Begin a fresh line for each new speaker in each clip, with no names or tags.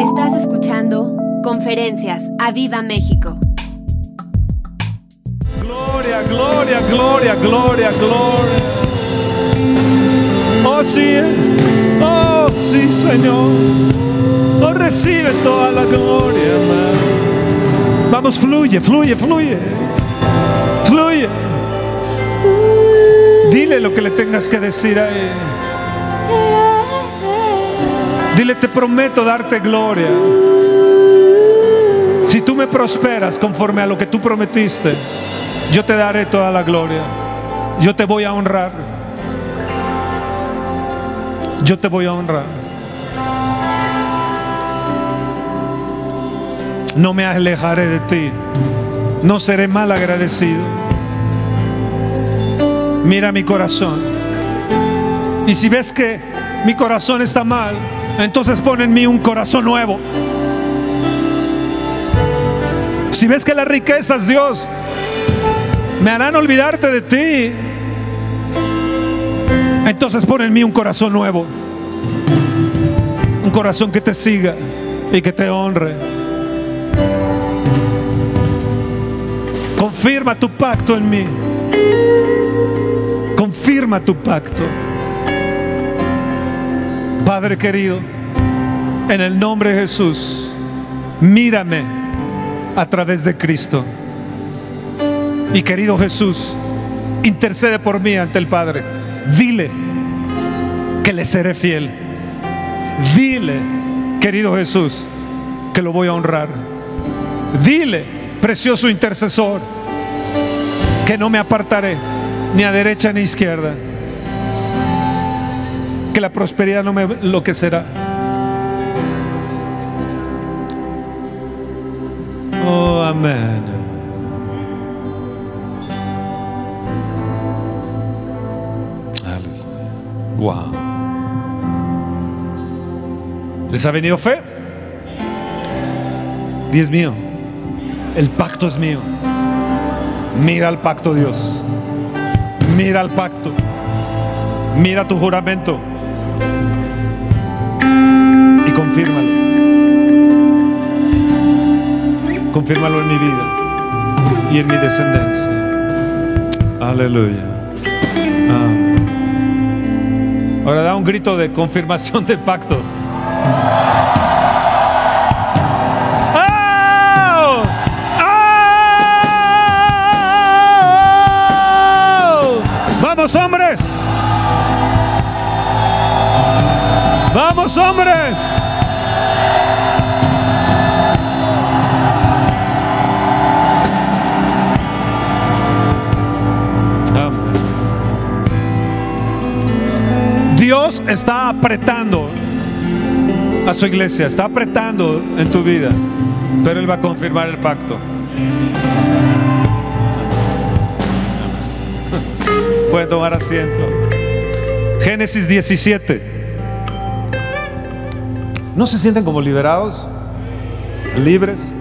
Estás escuchando Conferencias a Viva México.
Gloria, gloria, gloria, gloria, gloria. Oh sí, oh sí, Señor. Oh recibe toda la gloria, hermano. Vamos, fluye, fluye, fluye. Fluye. Dile lo que le tengas que decir a Él. Dile, te prometo darte gloria. Si tú me prosperas conforme a lo que tú prometiste, yo te daré toda la gloria. Yo te voy a honrar. Yo te voy a honrar. No me alejaré de ti. No seré mal agradecido. Mira mi corazón. Y si ves que mi corazón está mal, entonces pon en mí un corazón nuevo. Si ves que las riquezas, Dios, me harán olvidarte de ti, entonces pon en mí un corazón nuevo. Un corazón que te siga y que te honre. Confirma tu pacto en mí. Confirma tu pacto. Padre querido, en el nombre de Jesús, mírame a través de Cristo. Y querido Jesús, intercede por mí ante el Padre. Dile que le seré fiel. Dile, querido Jesús, que lo voy a honrar. Dile, precioso intercesor, que no me apartaré ni a derecha ni a izquierda. Que la prosperidad no me enloquecerá. Oh, amén. Wow. ¿Les ha venido fe? Dios mío. El pacto es mío. Mira el pacto, Dios. Mira el pacto. Mira tu juramento. Y confírmalo. Confírmalo en mi vida y en mi descendencia. Aleluya. Amén. Ahora da un grito de confirmación del pacto. Vamos hombres. Hombres. Dios está apretando a su iglesia, está apretando en tu vida, pero Él va a confirmar el pacto. Pueden tomar asiento. Génesis 17. ¿No se sienten como liberados? ¿Libres?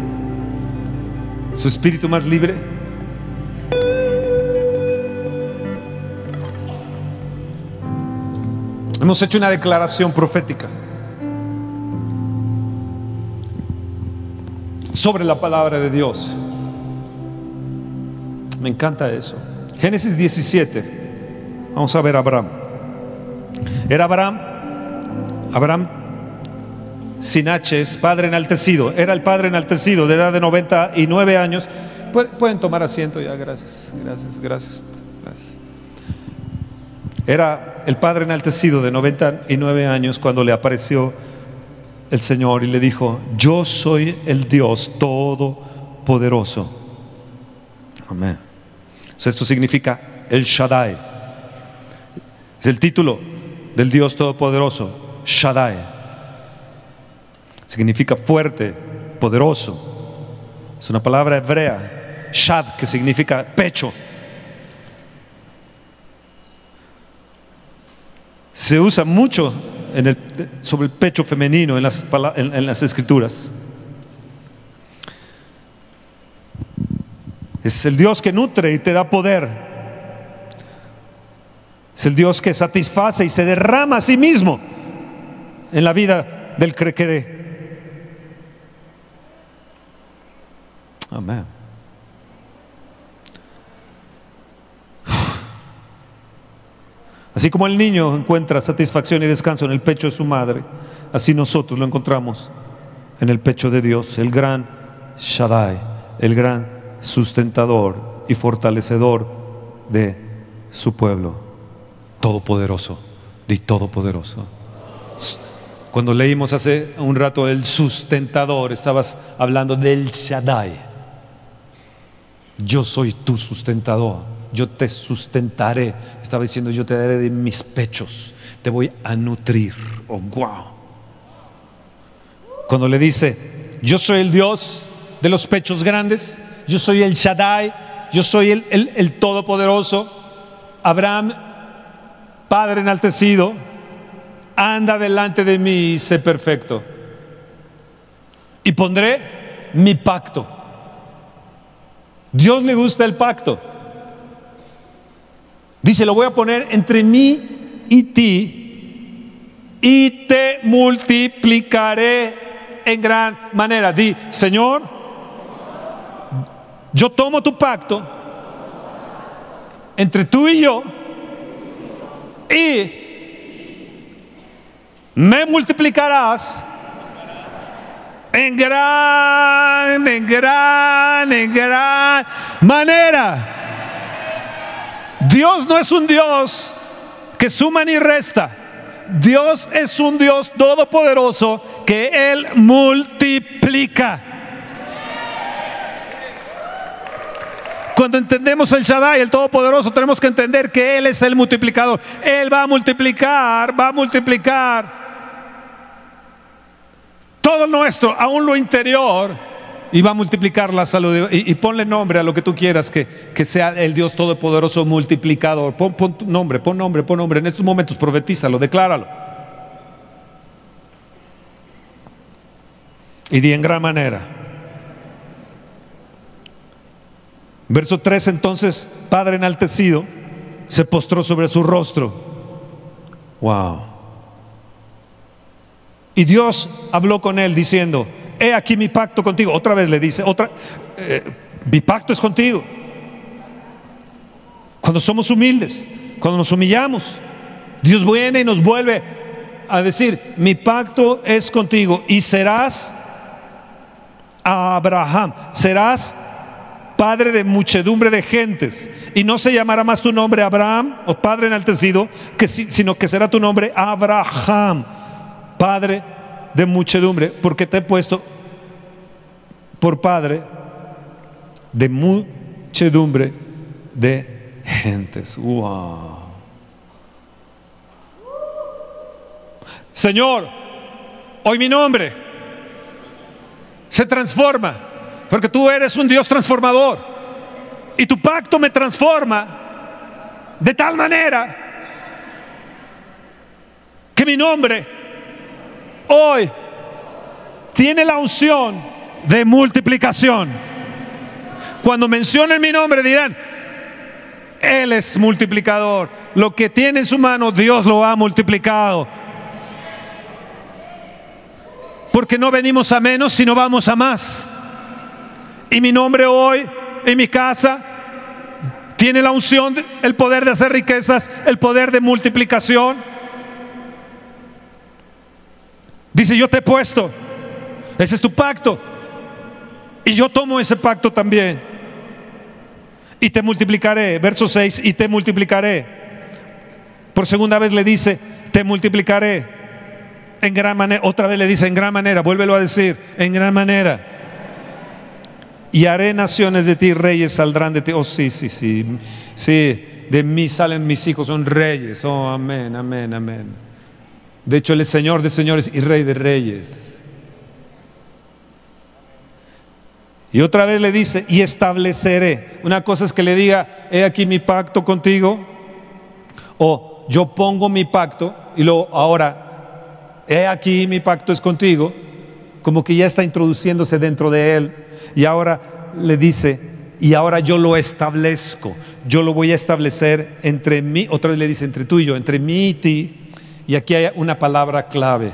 ¿Su espíritu más libre? Hemos hecho una declaración profética sobre la palabra de Dios. Me encanta eso. Génesis 17. Vamos a ver a Abraham. Era Abraham, Abraham sin H, es padre enaltecido. Era el padre enaltecido de edad de 99 años. Pueden tomar asiento ya, gracias, gracias, gracias. gracias. Era el padre enaltecido de 99 años cuando le apareció el Señor y le dijo, yo soy el Dios todopoderoso. Amén. esto significa el Shaddai. Es el título del Dios todopoderoso, Shaddai. Significa fuerte, poderoso. Es una palabra hebrea, Shad, que significa pecho. se usa mucho sobre el pecho femenino en las, en, en las escrituras. Es el Dios que nutre y te da poder. Es el Dios que satisface y se derrama a sí mismo en la vida del que Amén. Así como el niño encuentra satisfacción y descanso en el pecho de su madre, así nosotros lo encontramos en el pecho de Dios, el gran Shaddai, el gran sustentador y fortalecedor de su pueblo. Todopoderoso, y todopoderoso. Cuando leímos hace un rato el sustentador, estabas hablando del Shaddai. Yo soy tu sustentador yo te sustentaré. Estaba diciendo, yo te daré de mis pechos, te voy a nutrir. Oh, wow. Cuando le dice, yo soy el Dios de los pechos grandes, yo soy el Shaddai, yo soy el, el Todopoderoso, Abraham, Padre enaltecido, anda delante de mí y sé perfecto. Y pondré mi pacto. Dios le gusta el pacto. Dice, lo voy a poner entre mí y ti y te multiplicaré en gran manera. Di, Señor, yo tomo tu pacto entre tú y yo y me multiplicarás en gran, en gran, en gran manera. Dios no es un Dios que suma ni resta. Dios es un Dios todopoderoso que Él multiplica. Cuando entendemos el Shaddai, el Todopoderoso, tenemos que entender que Él es el multiplicador. Él va a multiplicar, va a multiplicar todo nuestro, aún lo interior y va a multiplicar la salud. Y, ponle nombre a lo que tú quieras, que, que sea el Dios Todopoderoso multiplicador. Pon, pon nombre, pon nombre, pon nombre. En estos momentos profetízalo, decláralo. Y di en gran manera. Verso 3 entonces, Padre enaltecido, se postró sobre su rostro. Wow. Y Dios habló con él diciendo, he aquí mi pacto contigo. Otra vez le dice, otra, eh, mi pacto es contigo. Cuando somos humildes, cuando nos humillamos, Dios viene y nos vuelve a decir, mi pacto es contigo y serás Abraham, serás padre de muchedumbre de gentes, y no se llamará más tu nombre Abraham o padre enaltecido, sino que será tu nombre Abraham, padre de muchedumbre, porque te he puesto por padre de muchedumbre de gentes. Wow. Señor, hoy mi nombre se transforma, porque tú eres un Dios transformador. Y tu pacto me transforma de tal manera que mi nombre hoy tiene la unción de multiplicación. Cuando mencionen mi nombre dirán, Él es multiplicador. Lo que tiene en su mano, Dios lo ha multiplicado. Porque no venimos a menos, sino vamos a más. Y mi nombre hoy, en mi casa, tiene la unción, el poder de hacer riquezas, el poder de multiplicación. Dice, yo te he puesto. Ese es tu pacto. Y yo tomo ese pacto también. Y te multiplicaré. Verso 6, y te multiplicaré. Por segunda vez le dice, te multiplicaré. En gran manera. Otra vez le dice, en gran manera. Vuélvelo a decir, en gran manera. Y haré naciones de ti, reyes saldrán de ti. Oh, sí, sí, sí. Sí, de mí salen mis hijos, son reyes. Oh, amén, amén, amén. De hecho, Él es Señor de señores y Rey de reyes. Y otra vez le dice, y estableceré. Una cosa es que le diga, he aquí mi pacto contigo, o yo pongo mi pacto, y luego ahora, he aquí mi pacto es contigo, como que ya está introduciéndose dentro de él, y ahora le dice, y ahora yo lo establezco, yo lo voy a establecer entre mí, otra vez le dice, entre tú y yo, entre mí y ti, y aquí hay una palabra clave.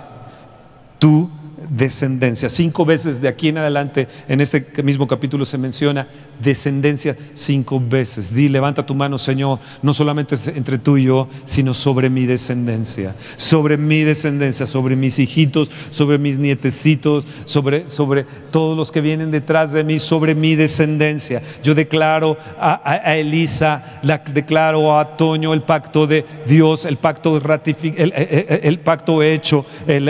Tú descendencia. Cinco veces de aquí en adelante, en este mismo capítulo se menciona descendencia cinco veces. Di, levanta tu mano, Señor, no solamente entre tú y yo, sino sobre mi descendencia, sobre mi descendencia, sobre mis hijitos, sobre mis nietecitos, sobre, sobre todos los que vienen detrás de mí, sobre mi descendencia. Yo declaro a, Elisa, la, declaro a Toño el pacto de Dios, el pacto, el, el, pacto hecho, el,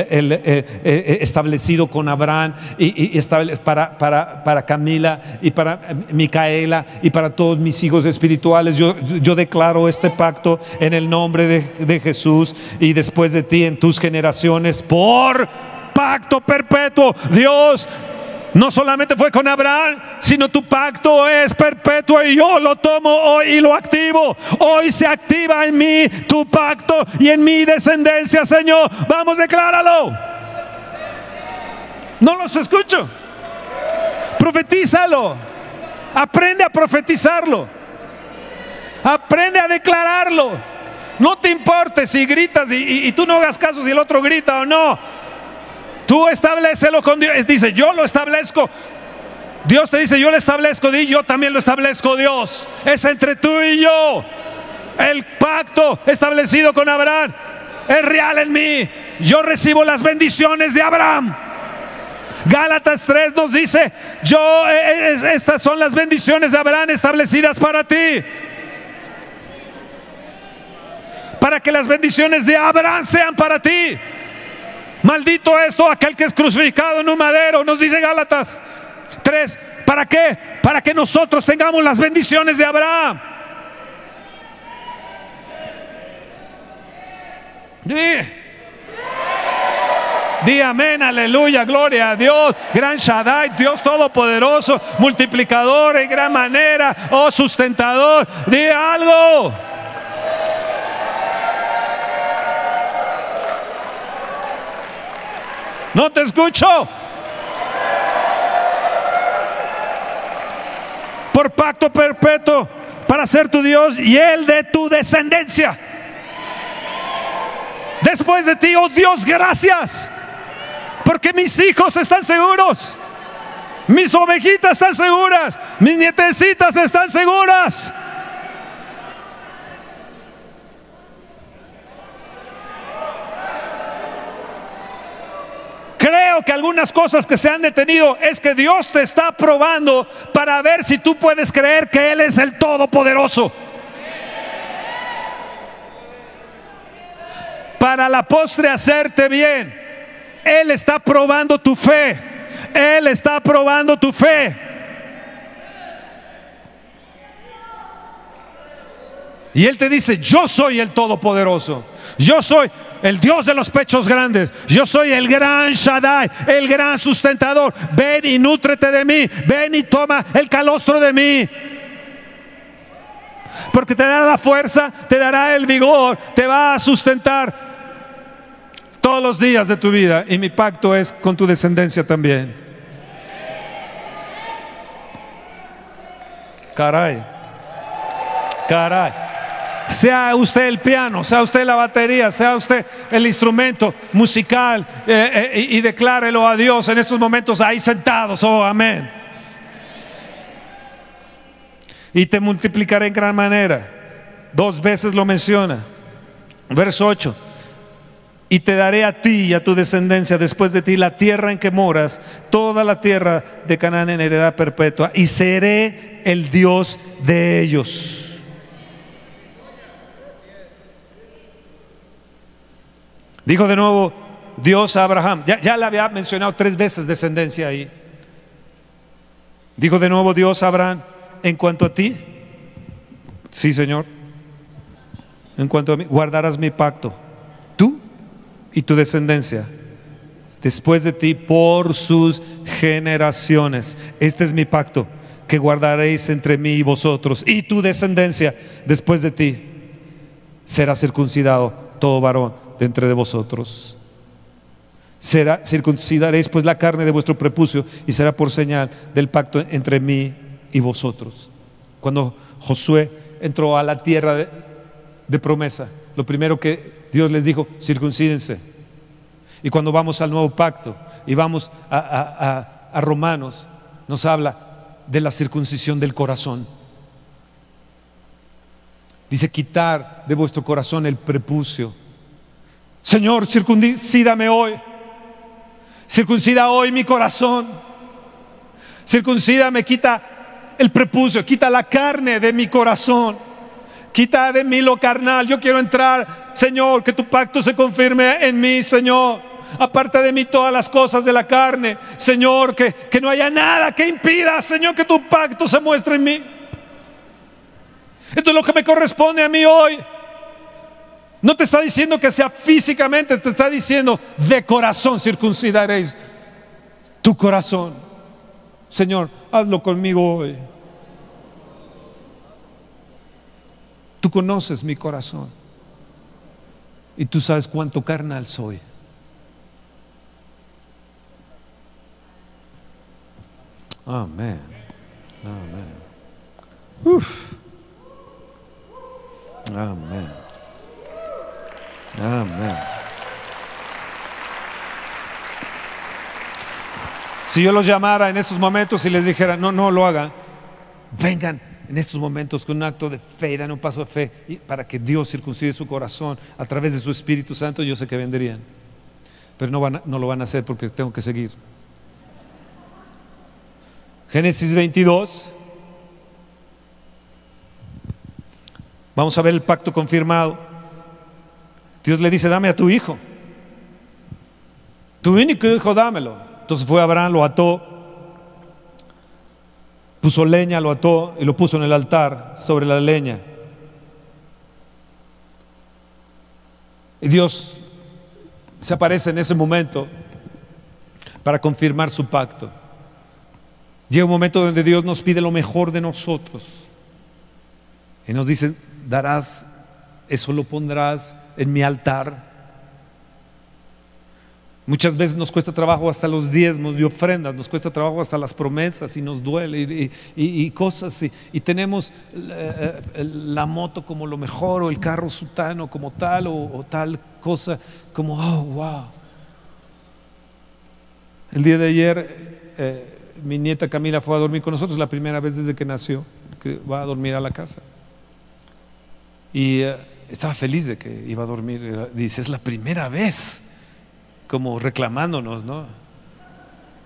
establecido con Abraham y, y para, para, para Camila y para Micaela y para todos mis hijos espirituales. Yo, yo declaro este pacto en el nombre de, de Jesús y después de ti en tus generaciones por pacto perpetuo. Dios no solamente fue con Abraham, sino tu pacto es perpetuo y yo lo tomo hoy y lo activo. Hoy se activa en mí tu pacto y en mi descendencia, Señor. Vamos, decláralo. No los escucho. Profetízalo. Aprende a profetizarlo. Aprende a declararlo. No te importe si gritas y, tú no hagas caso si el otro grita o no. Tú establecelo con Dios. Dice, yo lo establezco. Dios te dice, yo lo establezco. Y yo también lo establezco, Dios. Es entre tú y yo. El pacto establecido con Abraham es real en mí. Yo recibo las bendiciones de Abraham. Gálatas 3 nos dice, yo, eh, eh, estas son las bendiciones de Abraham establecidas para ti. Para que las bendiciones de Abraham sean para ti. Maldito esto, aquel que es crucificado en un madero, nos dice Gálatas 3. ¿Para qué? Para que nosotros tengamos las bendiciones de Abraham. Di amén, aleluya, gloria a Dios. Gran Shaddai, Dios Todopoderoso, multiplicador en gran manera, oh sustentador. Di algo. No te escucho. Por pacto perpetuo para ser tu Dios y el de tu descendencia. Después de ti, oh Dios, gracias. Porque mis hijos están seguros. Mis ovejitas están seguras. Mis nietecitas están seguras. Creo que algunas cosas que se han detenido es que Dios te está probando para ver si tú puedes creer que Él es el Todopoderoso. Para la postre hacerte bien. Él está probando tu fe. Él está probando tu fe. Y Él te dice, yo soy el Todopoderoso. Yo soy el Dios de los pechos grandes. Yo soy el gran Shaddai, el gran sustentador. Ven y nútrete de mí. Ven y toma el calostro de mí. Porque te dará la fuerza, te dará el vigor, te va a sustentar todos los días de tu vida y mi pacto es con tu descendencia también. Caray, caray. Sea usted el piano, sea usted la batería, sea usted el instrumento musical eh, eh, y, declárelo a Dios en estos momentos ahí sentados. Oh, amén. Y te multiplicaré en gran manera. Dos veces lo menciona. Verso 8 y te daré a ti y a tu descendencia después de ti la tierra en que moras, toda la tierra de Canaán en heredad perpetua, y seré el Dios de ellos. Dijo de nuevo Dios a Abraham, ya, le había mencionado tres veces descendencia ahí. Dijo de nuevo Dios a Abraham, en cuanto a ti, sí Señor, en cuanto a mí, guardarás mi pacto y tu descendencia después de ti por sus generaciones. Este es mi pacto que guardaréis entre mí y vosotros y tu descendencia después de ti será circuncidado todo varón de entre de vosotros. Será, circuncidaréis pues la carne de vuestro prepucio y será por señal del pacto entre mí y vosotros. Cuando Josué entró a la tierra de promesa, lo primero que Dios les dijo, circuncídense. Y cuando vamos al nuevo pacto y vamos a, Romanos, nos habla de la circuncisión del corazón. Dice, quitar de vuestro corazón el prepucio. Señor, circuncídame hoy. Circuncida hoy mi corazón. Circuncídame, quita el prepucio, quita la carne de mi corazón. Quita de mí lo carnal. Yo quiero entrar, Señor, que tu pacto se confirme en mí, Señor. Aparte de mí todas las cosas de la carne. Señor, que, que no haya nada que impida, Señor, que tu pacto se muestre en mí. Esto es lo que me corresponde a mí hoy. No te está diciendo que sea físicamente, te está diciendo de corazón circuncidaréis tu corazón. Señor, hazlo conmigo hoy. Tú conoces mi corazón y tú sabes cuánto carnal soy. Amén. Amén. Uf. Amén. Amén. Si yo los llamara en estos momentos y les dijera, no, no lo hagan, vengan en estos momentos con un acto de fe, dan un paso de fe para que Dios circuncide su corazón a través de su Espíritu Santo, yo sé que vendrían. Pero no, no lo van a hacer porque tengo que seguir. Génesis 22. Vamos a ver el pacto confirmado. Dios le dice, dame a tu hijo. Tu único hijo, dámelo. Entonces fue Abraham, lo ató, puso leña, lo ató y lo puso en el altar sobre la leña. Y Dios se aparece en ese momento para confirmar su pacto. Llega un momento donde Dios nos pide lo mejor de nosotros. Y nos dice, darás, eso lo pondrás en mi altar. Muchas veces nos cuesta trabajo hasta los diezmos y ofrendas, nos cuesta trabajo hasta las promesas y nos duele y, cosas. Y, tenemos eh, eh, la moto como lo mejor o el carro sutano como tal o, tal cosa como, oh, wow. El día de ayer eh, mi nieta Camila fue a dormir con nosotros, la primera vez desde que nació, que va a dormir a la casa. Y estaba feliz de que iba a dormir. Dice, es la primera vez como reclamándonos, ¿no?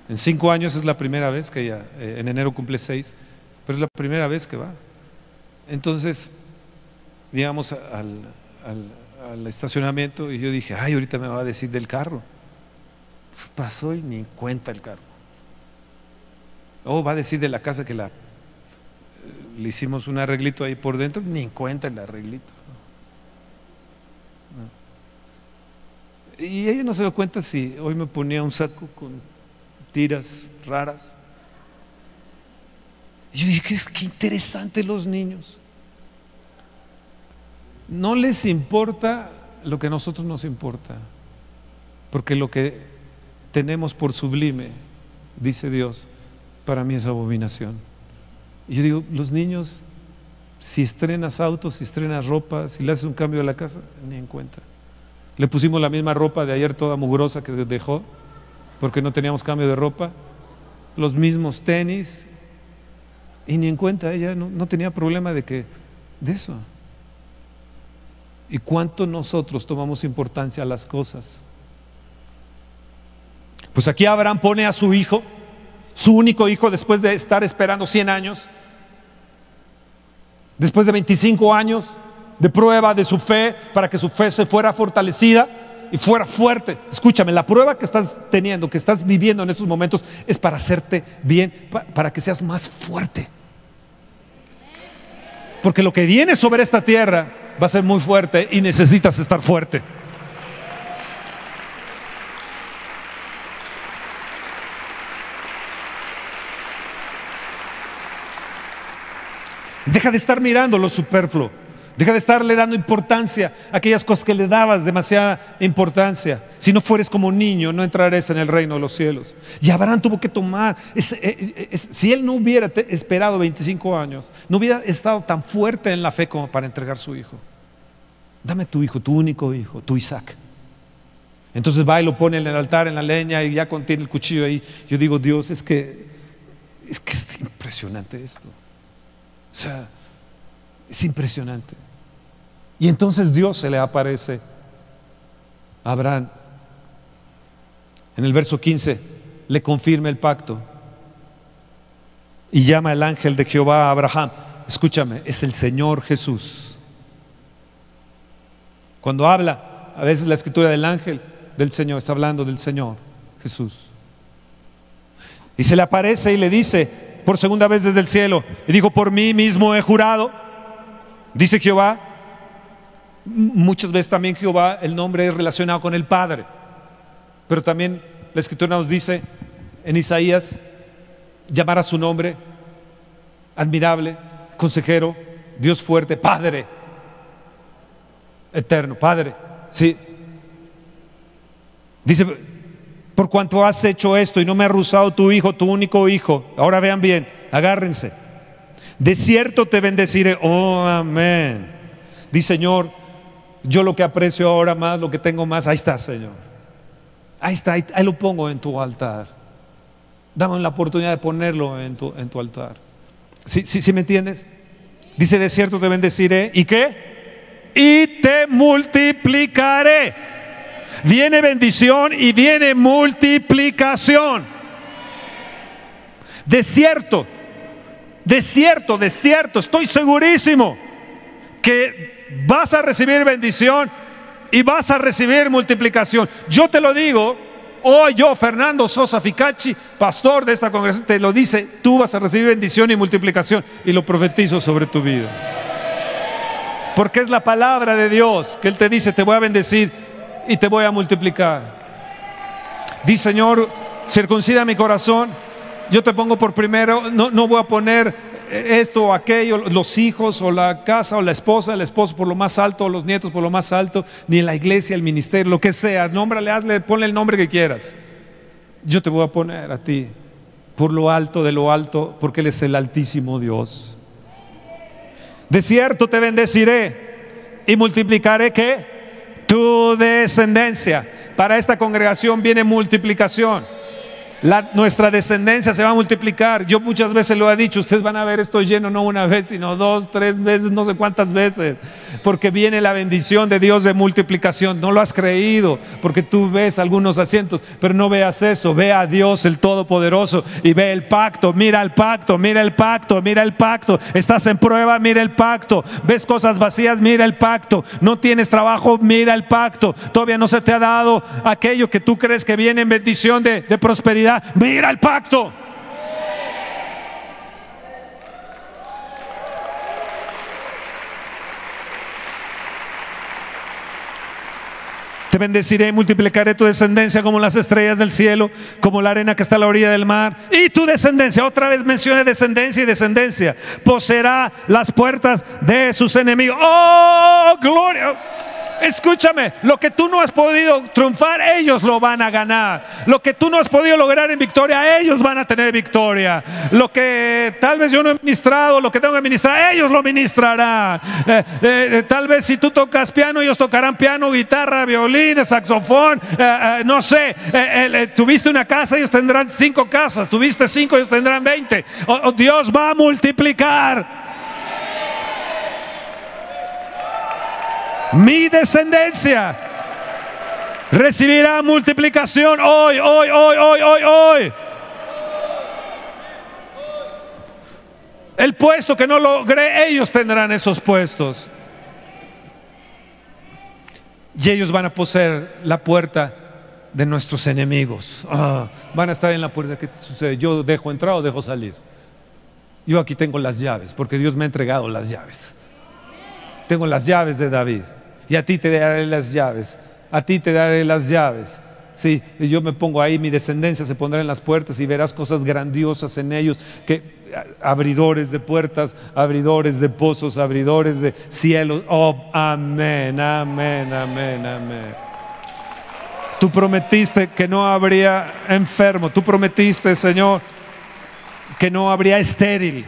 En cinco años es la primera vez que ella, eh, en enero cumple seis, pero es la primera vez que va. Entonces, digamos al, estacionamiento y yo dije, ay, ahorita me va a decir del carro. Pues pasó y ni cuenta el carro. O va a decir de la casa que la, eh, le hicimos un arreglito ahí por dentro, ni cuenta el arreglito. Y ella no se dio cuenta si hoy me ponía un saco con tiras raras. Y yo dije, qué, interesante los niños. No les importa lo que a nosotros nos importa, porque lo que tenemos por sublime, dice Dios, para mí es abominación. Y yo digo, los niños, si estrenas autos, si estrenas ropa, si le haces un cambio de la casa, ni en. Le pusimos la misma ropa de ayer toda mugrosa que dejó, porque no teníamos cambio de ropa. Los mismos tenis. Y ni en cuenta, ella no, tenía problema de que, de eso. ¿Y cuánto nosotros tomamos importancia a las cosas? Pues aquí Abraham pone a su hijo, su único hijo, después de estar esperando 100 años, después de 25 años, de prueba de su fe para que su fe se fuera fortalecida y fuera fuerte. Escúchame, la prueba que estás teniendo, que estás viviendo en estos momentos, es para hacerte bien, para que seas más fuerte. Porque lo que viene sobre esta tierra va a ser muy fuerte y necesitas estar fuerte. Deja de estar mirando lo superfluo. Deja de estarle dando importancia a aquellas cosas que le dabas demasiada importancia. Si no fueres como niño, no entrarás en el reino de los cielos. Y Abraham tuvo que tomar, eh, eh, si él no hubiera esperado 25 años, no hubiera estado tan fuerte en la fe como para entregar su hijo. Dame tu hijo, tu único hijo, tu Isaac. Entonces va y lo pone en el altar, en la leña, y ya contiene el cuchillo ahí. Yo digo, Dios, es que es que es impresionante esto. O sea, es impresionante. Y entonces Dios se le aparece a Abraham. En el verso 15 le confirma el pacto y llama el ángel de Jehová a Abraham. Escúchame, es el Señor Jesús. Cuando habla, a veces la escritura del ángel del Señor está hablando del Señor Jesús. Y se le aparece y le dice por segunda vez desde el cielo, y dijo, por mí mismo he jurado, dice Jehová, muchas veces también Jehová, el nombre es relacionado con el Padre, pero también la escritura nos dice en Isaías, llamar a su nombre, admirable, consejero, Dios fuerte, Padre, eterno, Padre, sí. Dice, por cuanto has hecho esto y no me ha rusado tu hijo, tu único hijo. Ahora vean bien, agárrense. De cierto te bendeciré. Oh, amén. Dice Señor, yo lo que aprecio ahora más, lo que tengo más, ahí está, Señor. Ahí está, ahí, lo pongo en tu altar. Dame la oportunidad de ponerlo en tu, en tu altar. ¿Sí, sí, ¿Sí me entiendes? Dice, de cierto te bendeciré. ¿Y qué? Y te multiplicaré viene bendición y viene multiplicación. De cierto, de cierto, de cierto, estoy segurísimo que vas a recibir bendición y vas a recibir multiplicación. Yo te lo digo, hoy yo, Fernando Sosa Ficacci, pastor de esta congregación, te lo dice, tú vas a recibir bendición y multiplicación y lo profetizo sobre tu vida. Porque es la palabra de Dios que Él te dice, te voy a bendecir y te voy a multiplicar. Di Señor, circuncida mi corazón. Yo te pongo por primero, no, no voy a poner esto o aquello, los hijos o la casa o la esposa, el esposo por lo más alto, o los nietos por lo más alto, ni la iglesia, el ministerio, lo que sea. Nómbrale, hazle, ponle el nombre que quieras. Yo te voy a poner a ti por lo alto de lo alto, porque Él es el altísimo Dios. De cierto te bendeciré y multiplicaré que tu descendencia. Para esta congregación viene multiplicación nuestra descendencia se va a multiplicar. Yo muchas veces lo he dicho, ustedes van a ver esto lleno no una vez, sino dos, tres veces, no sé cuántas veces, porque viene la bendición de Dios de multiplicación. No lo has creído, porque tú ves algunos asientos, pero no veas eso, ve a Dios el Todopoderoso y ve el pacto, mira el pacto, mira el pacto, mira el pacto. Estás en prueba, mira el pacto. Ves cosas vacías, mira el pacto. No tienes trabajo, mira el pacto. Todavía no se te ha dado aquello que tú crees que viene en bendición de prosperidad mira el pacto. Te bendeciré y multiplicaré tu descendencia como las estrellas del cielo, como la arena que está a la orilla del mar. Y tu descendencia, otra vez mencione descendencia y descendencia, poseerá las puertas de sus enemigos. Oh, gloria. Escúchame, lo que tú no has podido triunfar, ellos lo van a ganar. Lo que tú no has podido lograr en victoria, ellos van a tener victoria. Lo que tal vez yo no he ministrado, lo que tengo que ministrar, ellos lo ministrarán. Eh, eh, tal vez si tú tocas piano, ellos tocarán piano, guitarra, violín, saxofón, eh, no sé. tuviste una casa, ellos tendrán cinco casas. Tuviste cinco, ellos tendrán veinte. Dios va a multiplicar. Mi descendencia recibirá multiplicación hoy, hoy, hoy, hoy, hoy, hoy. El puesto que no logré, ellos tendrán esos puestos. Y ellos van a poseer la puerta de nuestros enemigos. Ah, van a estar en la puerta. ¿Qué sucede? Yo dejo entrar o dejo salir. Yo aquí tengo las llaves, porque Dios me ha entregado las llaves. Tengo las llaves de David y a ti te daré las llaves, a ti te daré las llaves. Sí, y yo me pongo ahí, mi descendencia se pondrá en las puertas y verás cosas grandiosas en ellos, que abridores de puertas, abridores de pozos, abridores de cielos. Oh, amén, amén, amén, amén. Tú prometiste que no habría enfermo, tú prometiste, Señor, que no habría estéril,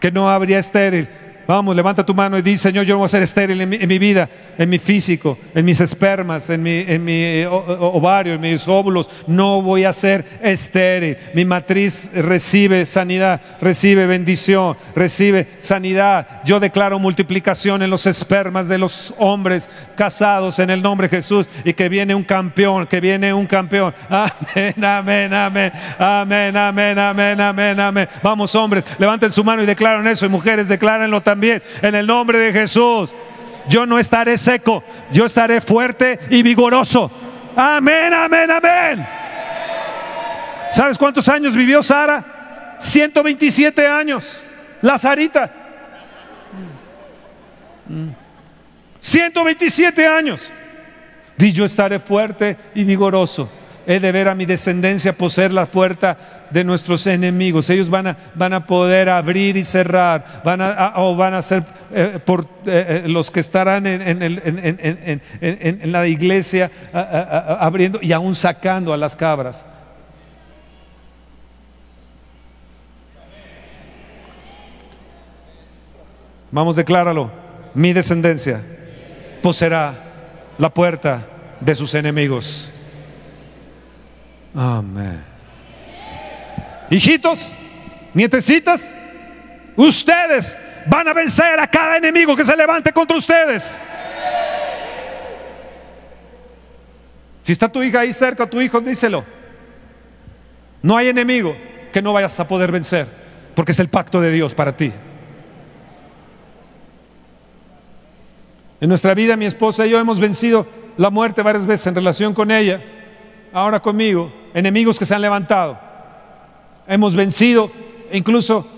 que no habría estéril Vamos, levanta tu mano y di, Señor, yo no voy a ser estéril en mi, vida, en mi físico, en mis espermas, en mi, eh, ovario, en mis óvulos. No voy a ser estéril. Mi matriz recibe sanidad, recibe bendición, recibe sanidad. Yo declaro multiplicación en los espermas de los hombres casados en el nombre de Jesús y que viene un campeón, que viene un campeón. Amén, amén, amén, amén, amén, amén, amén, amén. Vamos, hombres, levanten su mano y declaren eso y mujeres, declárenlo también en el nombre de Jesús. Yo no estaré seco, yo estaré fuerte y vigoroso. Amén, amén, amén. ¿Sabes cuántos años vivió Sara? 127 años. La Sarita. 127 años. Y yo estaré fuerte y vigoroso. He de ver a mi descendencia poseer la puerta de nuestros enemigos. Ellos van a, van a poder abrir y cerrar, van a, o van a ser eh, por eh, eh, los que estarán en, en, la iglesia abriendo y aún sacando a las cabras. Vamos, decláralo. Mi descendencia poseerá la puerta de sus enemigos. Amén. Hijitos, nietecitas, ustedes van a vencer a cada enemigo que se levante contra ustedes. Si está tu hija ahí cerca, tu hijo, díselo. No hay enemigo que no vayas a poder vencer, porque es el pacto de Dios para ti. En nuestra vida, mi esposa y yo hemos vencido la muerte varias veces en relación con ella, ahora conmigo, enemigos que se han levantado hemos vencido incluso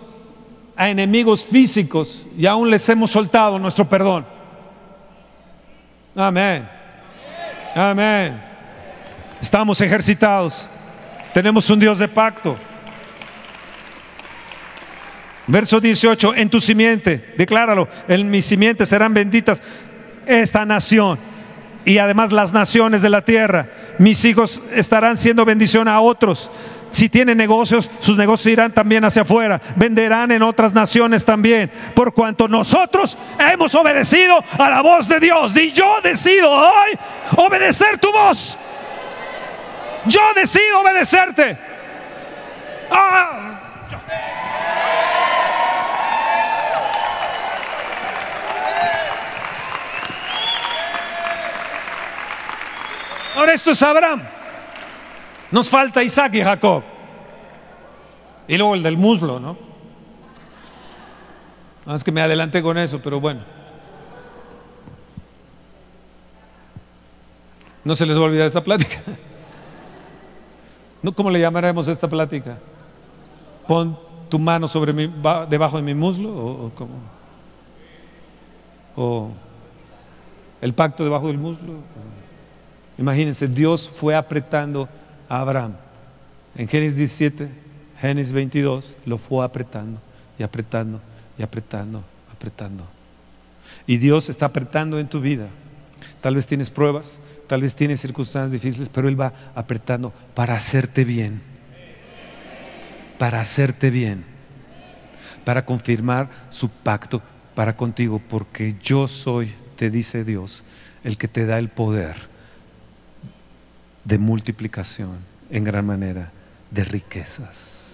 a enemigos físicos y aún les hemos soltado nuestro perdón. Amén. Amén. Estamos ejercitados. Tenemos un Dios de pacto. Verso 18, en tu simiente, decláralo, en mi simiente serán benditas esta nación y además las naciones de la tierra. Mis hijos estarán siendo bendición a otros. Si tienen negocios, sus negocios irán también hacia afuera. Venderán en otras naciones también. Por cuanto nosotros hemos obedecido a la voz de Dios. Y yo decido hoy obedecer tu voz. Yo decido obedecerte. Ah. Esto es Abraham. Nos falta Isaac y Jacob. Y luego el del muslo, ¿no? Es que me adelanté con eso, pero bueno. No se les va a olvidar esta plática. ¿Cómo le llamaremos esta plática? Pon tu mano sobre mi, debajo de mi muslo o, cómo? O el pacto debajo del muslo. Imagínense, Dios fue apretando Abraham. En Génesis 17, Génesis 22, lo fue apretando y apretando y apretando, apretando. Y Dios está apretando en tu vida. Tal vez tienes pruebas, tal vez tienes circunstancias difíciles, pero Él va apretando para hacerte bien. Para hacerte bien. Para confirmar su pacto para contigo, porque yo soy, te dice Dios, el que te da el poder de multiplicación en gran manera de riquezas.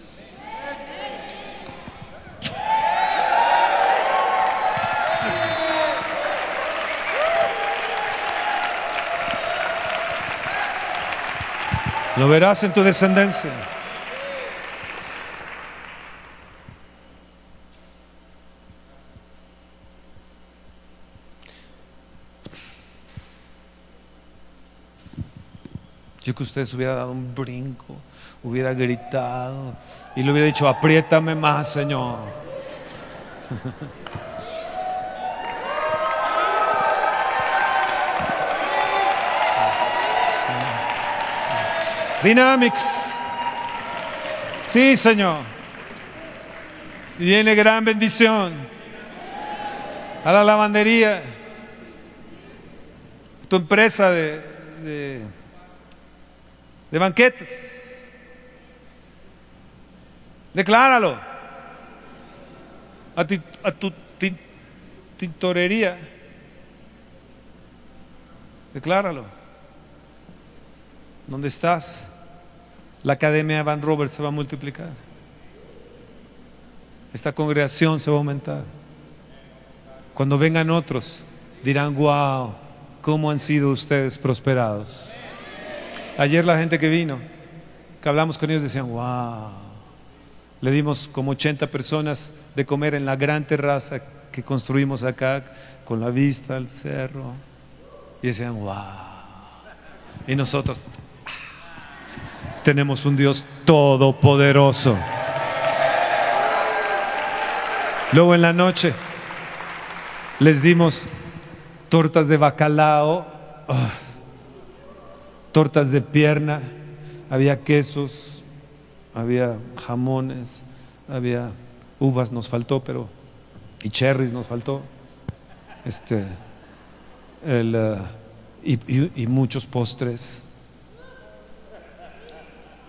Lo verás en tu descendencia. Yo que usted se hubiera dado un brinco, hubiera gritado y le hubiera dicho, apriétame más, Señor. Dynamics. Sí, Señor. Viene gran bendición a la lavandería, tu empresa de banquetes. Decláralo. A, ti, a tu tintorería. Decláralo. ¿Dónde estás? La academia Van Robert se va a multiplicar. Esta congregación se va a aumentar. Cuando vengan otros, dirán, wow, ¿cómo han sido ustedes prosperados? Ayer la gente que vino, que hablamos con ellos, decían, wow, le dimos como 80 personas de comer en la gran terraza que construimos acá, con la vista al cerro. Y decían, wow. Y nosotros tenemos un Dios todopoderoso. Luego en la noche les dimos tortas de bacalao, ah, tortas de pierna, había quesos, había jamones, había uvas, nos faltó, pero y cherries nos faltó, este, el, y, y, muchos postres.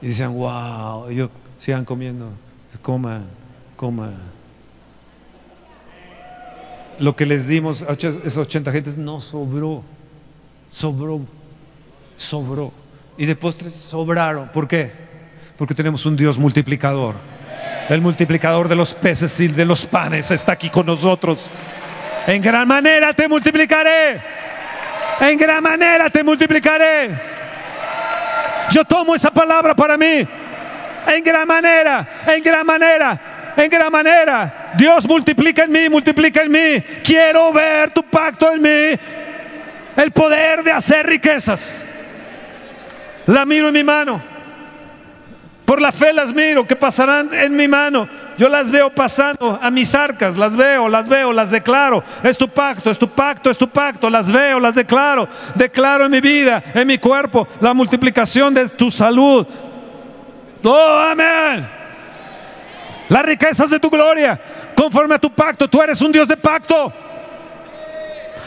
Y decían, wow, ellos sigan comiendo, coman, coman lo que les dimos a esos 80 gentes no sobró, sobró, sobró. Y de postres sobraron. ¿Por qué? Porque tenemos un Dios multiplicador. El multiplicador de los peces y de los panes está aquí con nosotros. En gran manera te multiplicaré. En gran manera te multiplicaré. Yo tomo esa palabra para mí. En gran manera, en gran manera, en gran manera. Dios multiplica en mí, multiplica en mí. Quiero ver tu pacto en mí. El poder de hacer riquezas. La miro en mi mano. Por la fe las miro, que pasarán en mi mano. Yo las veo pasando a mis arcas, las veo, las veo, las declaro. Es tu pacto, es tu pacto, es tu pacto. Las veo, las declaro. Declaro en mi vida, en mi cuerpo, la multiplicación de tu salud. Oh, amén. Las riquezas de tu gloria conforme a tu pacto. Tú eres un Dios de pacto.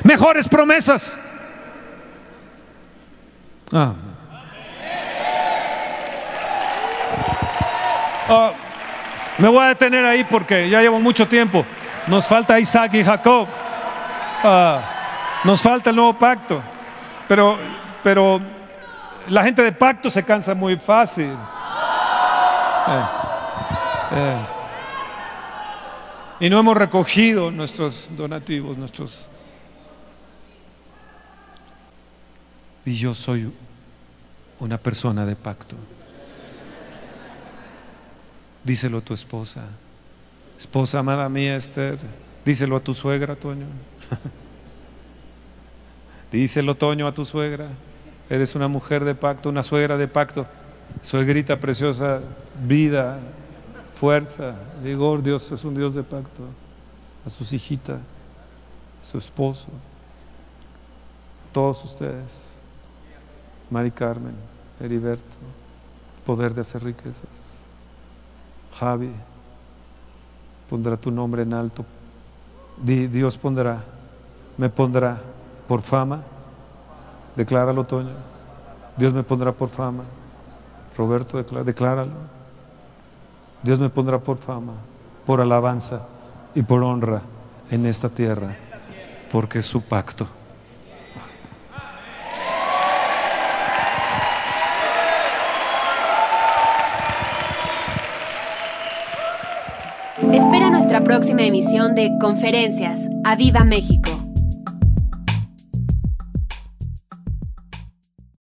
Mejores promesas. Ah. Oh, me voy a detener ahí porque ya llevo mucho tiempo. Nos falta Isaac y Jacob. Ah, nos falta el nuevo pacto. Pero, pero la gente de pacto se cansa muy fácil. Eh, eh. Y no hemos recogido nuestros donativos, nuestros... Y yo soy una persona de pacto. Díselo a tu esposa. Esposa amada mía, Esther. Díselo a tu suegra, Toño. Díselo, Toño, a tu suegra. Eres una mujer de pacto, una suegra de pacto. Suegrita preciosa, vida, fuerza, vigor. Dios es un Dios de pacto. A sus hijitas, a su esposo, todos ustedes, Mari Carmen, Heriberto, poder de hacer riquezas. Javi, pondrá tu nombre en alto. Dios pondrá, me pondrá por fama. Decláralo, Toño. Dios me pondrá por fama. Roberto, decláralo. Dios me pondrá por fama, por alabanza y por honra en esta tierra, porque es su pacto.
Emisión de Conferencias. ¡A Viva México!